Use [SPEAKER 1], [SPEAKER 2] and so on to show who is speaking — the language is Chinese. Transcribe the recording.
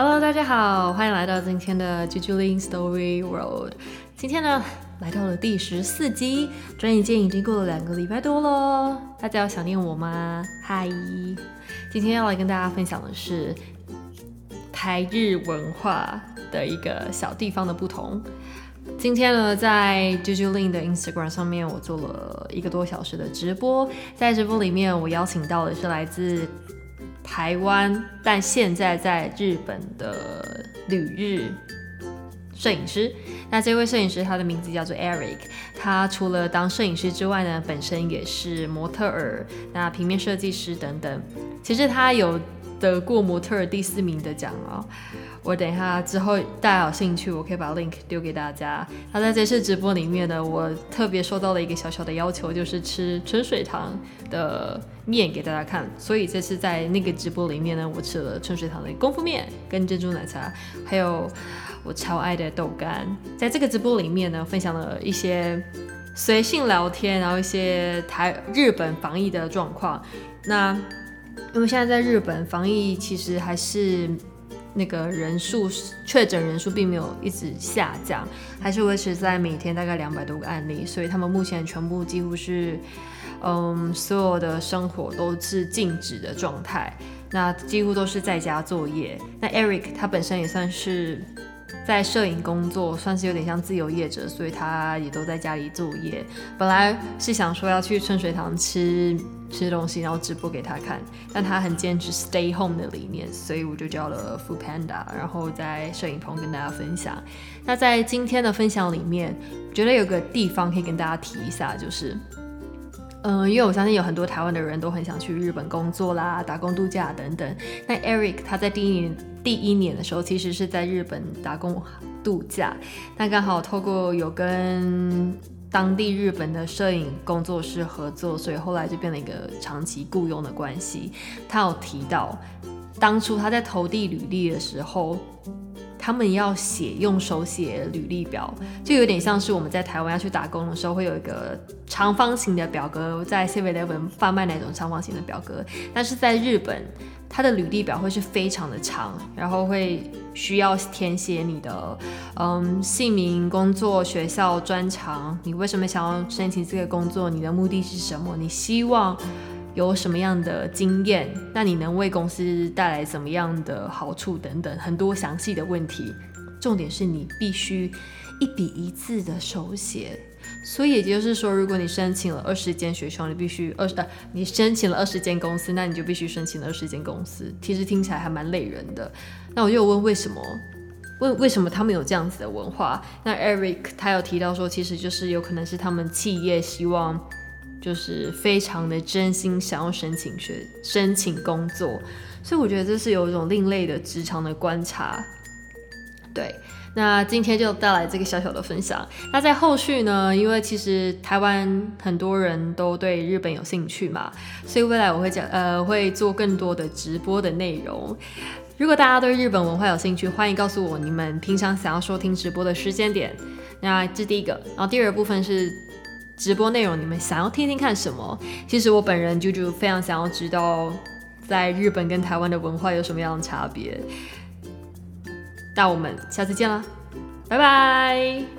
[SPEAKER 1] Hello，大家好，欢迎来到今天的 Jujulin Story World。今天呢，来到了第十四集，转眼间已经过了两个礼拜多了。大家有想念我吗？嗨，今天要来跟大家分享的是台日文化的一个小地方的不同。今天呢，在 Jujulin 的 Instagram 上面，我做了一个多小时的直播，在直播里面，我邀请到的是来自台湾，但现在在日本的旅日摄影师。那这位摄影师，他的名字叫做 Eric。他除了当摄影师之外呢，本身也是模特儿、那平面设计师等等。其实他有得过模特儿第四名的奖哦。我等一下之后大家有兴趣，我可以把 link 丢给大家。那在这次直播里面呢，我特别收到了一个小小的要求，就是吃春水堂的面给大家看。所以这次在那个直播里面呢，我吃了春水堂的功夫面跟珍珠奶茶，还有我超爱的豆干。在这个直播里面呢，分享了一些随性聊天，然后一些台日本防疫的状况。那因为现在在日本防疫其实还是。那个人数确诊人数并没有一直下降，还是维持在每天大概两百多个案例，所以他们目前全部几乎是，嗯，所有的生活都是静止的状态，那几乎都是在家作业。那 Eric 他本身也算是。在摄影工作算是有点像自由业者，所以他也都在家里作业。本来是想说要去春水堂吃吃东西，然后直播给他看，但他很坚持 stay home 的理念，所以我就叫了 Food Panda，然后在摄影棚跟大家分享。那在今天的分享里面，觉得有个地方可以跟大家提一下，就是。嗯，因为我相信有很多台湾的人都很想去日本工作啦、打工度假等等。那 Eric 他在第一年第一年的时候，其实是在日本打工度假。但刚好透过有跟当地日本的摄影工作室合作，所以后来就变了一个长期雇佣的关系。他有提到，当初他在投递履历的时候。他们要写用手写履历表，就有点像是我们在台湾要去打工的时候，会有一个长方形的表格，在 Seven Eleven 贩卖那种长方形的表格。但是在日本，它的履历表会是非常的长，然后会需要填写你的嗯姓名、工作、学校、专长，你为什么想要申请这个工作，你的目的是什么，你希望。有什么样的经验？那你能为公司带来怎么样的好处？等等，很多详细的问题。重点是你必须一笔一字的手写。所以也就是说，如果你申请了二十间学校，你必须二十呃，你申请了二十间公司，那你就必须申请二十间公司。其实听起来还蛮累人的。那我就问为什么？问为什么他们有这样子的文化？那 Eric 他有提到说，其实就是有可能是他们企业希望。就是非常的真心想要申请学申请工作，所以我觉得这是有一种另类的职场的观察。对，那今天就带来这个小小的分享。那在后续呢，因为其实台湾很多人都对日本有兴趣嘛，所以未来我会讲呃会做更多的直播的内容。如果大家对日本文化有兴趣，欢迎告诉我你们平常想要收听直播的时间点。那这第一个，然后第二个部分是。直播内容，你们想要听听看什么？其实我本人就就非常想要知道，在日本跟台湾的文化有什么样的差别。那我们下次见啦，拜拜。